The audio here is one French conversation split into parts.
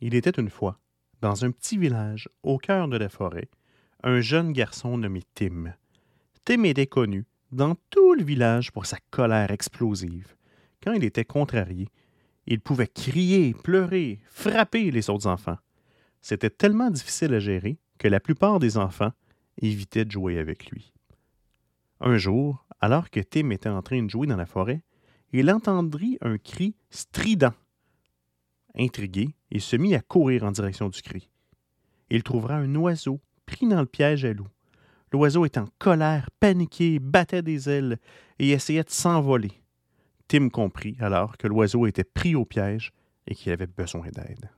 Il était une fois, dans un petit village au cœur de la forêt, un jeune garçon nommé Tim. Tim était connu dans tout le village pour sa colère explosive. Quand il était contrarié, il pouvait crier, pleurer, frapper les autres enfants. C'était tellement difficile à gérer que la plupart des enfants évitaient de jouer avec lui. Un jour, alors que Tim était en train de jouer dans la forêt, il entendit un cri strident. Intrigué, il se mit à courir en direction du cri. Il trouvera un oiseau pris dans le piège à loup. L'oiseau était en colère, paniqué, battait des ailes et essayait de s'envoler. Tim comprit alors que l'oiseau était pris au piège et qu'il avait besoin d'aide.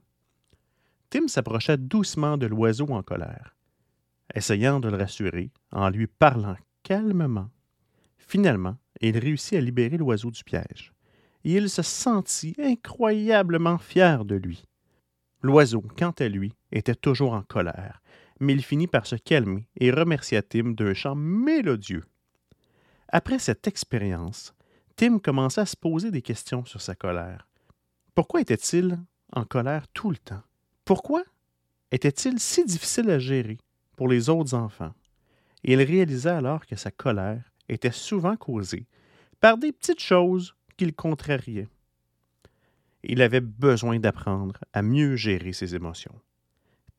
Tim s'approcha doucement de l'oiseau en colère, essayant de le rassurer en lui parlant calmement. Finalement, il réussit à libérer l'oiseau du piège, et il se sentit incroyablement fier de lui. L'oiseau, quant à lui, était toujours en colère, mais il finit par se calmer et remercia Tim d'un chant mélodieux. Après cette expérience, Tim commença à se poser des questions sur sa colère. Pourquoi était-il en colère tout le temps? Pourquoi était-il si difficile à gérer pour les autres enfants? Et il réalisa alors que sa colère était souvent causée par des petites choses qu'il contrariait. Il avait besoin d'apprendre à mieux gérer ses émotions.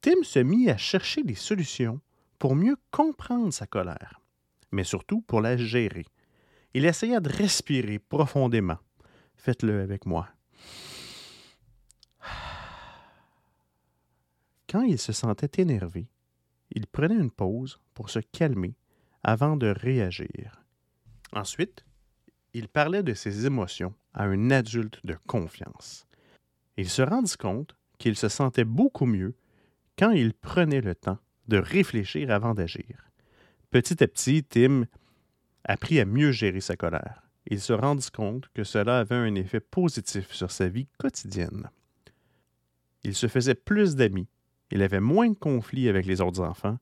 Tim se mit à chercher des solutions pour mieux comprendre sa colère, mais surtout pour la gérer. Il essaya de respirer profondément. Faites-le avec moi. Quand il se sentait énervé, il prenait une pause pour se calmer avant de réagir. Ensuite, il parlait de ses émotions à un adulte de confiance. Il se rendit compte qu'il se sentait beaucoup mieux quand il prenait le temps de réfléchir avant d'agir. Petit à petit, Tim apprit à mieux gérer sa colère. Il se rendit compte que cela avait un effet positif sur sa vie quotidienne. Il se faisait plus d'amis, il avait moins de conflits avec les autres enfants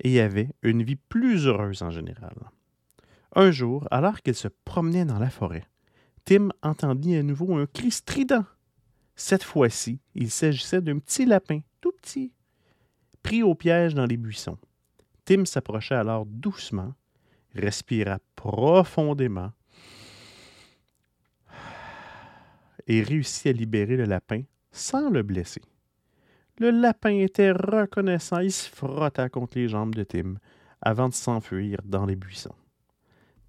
et avait une vie plus heureuse en général. Un jour, alors qu'il se promenait dans la forêt, Tim entendit à nouveau un cri strident. Cette fois-ci, il s'agissait d'un petit lapin, tout petit, pris au piège dans les buissons. Tim s'approcha alors doucement, respira profondément et réussit à libérer le lapin sans le blesser. Le lapin était reconnaissant, il se frotta contre les jambes de Tim avant de s'enfuir dans les buissons.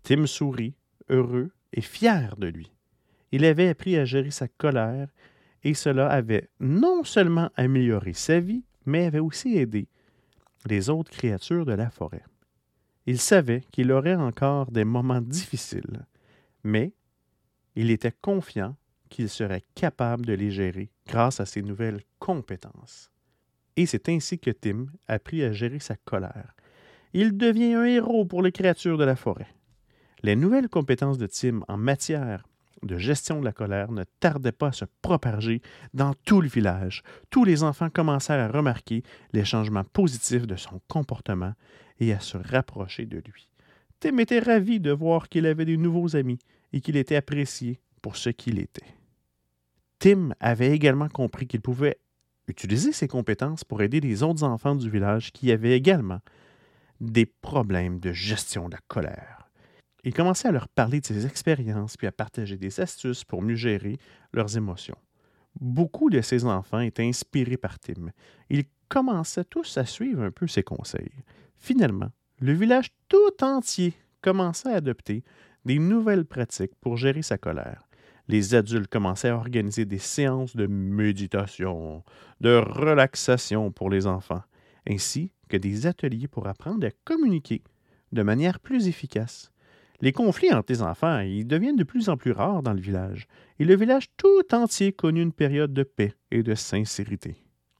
Tim sourit, heureux et fier de lui. Il avait appris à gérer sa colère et cela avait non seulement amélioré sa vie, mais avait aussi aidé les autres créatures de la forêt. Il savait qu'il aurait encore des moments difficiles, mais il était confiant qu'il serait capable de les gérer grâce à ses nouvelles compétences. Et c'est ainsi que Tim apprit à gérer sa colère. Il devient un héros pour les créatures de la forêt. Les nouvelles compétences de Tim en matière de gestion de la colère ne tardaient pas à se propager dans tout le village. Tous les enfants commencèrent à remarquer les changements positifs de son comportement et à se rapprocher de lui. Tim était ravi de voir qu'il avait de nouveaux amis et qu'il était apprécié pour ce qu'il était. Tim avait également compris qu'il pouvait utiliser ses compétences pour aider les autres enfants du village qui avaient également des problèmes de gestion de la colère. Il commençait à leur parler de ses expériences puis à partager des astuces pour mieux gérer leurs émotions. Beaucoup de ses enfants étaient inspirés par Tim. Ils commençaient tous à suivre un peu ses conseils. Finalement, le village tout entier commençait à adopter des nouvelles pratiques pour gérer sa colère les adultes commençaient à organiser des séances de méditation, de relaxation pour les enfants, ainsi que des ateliers pour apprendre à communiquer de manière plus efficace. Les conflits entre les enfants ils deviennent de plus en plus rares dans le village, et le village tout entier connut une période de paix et de sincérité.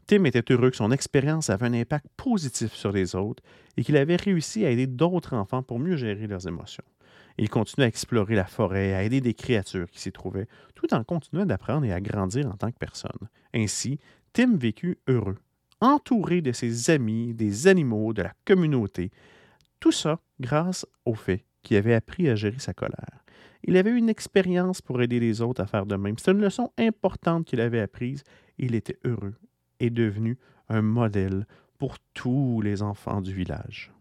Tim était heureux que son expérience avait un impact positif sur les autres et qu'il avait réussi à aider d'autres enfants pour mieux gérer leurs émotions. Il continuait à explorer la forêt, à aider des créatures qui s'y trouvaient, tout en continuant d'apprendre et à grandir en tant que personne. Ainsi, Tim vécut heureux, entouré de ses amis, des animaux, de la communauté. Tout ça grâce au fait qu'il avait appris à gérer sa colère. Il avait eu une expérience pour aider les autres à faire de même. C'est une leçon importante qu'il avait apprise. Il était heureux et devenu un modèle pour tous les enfants du village.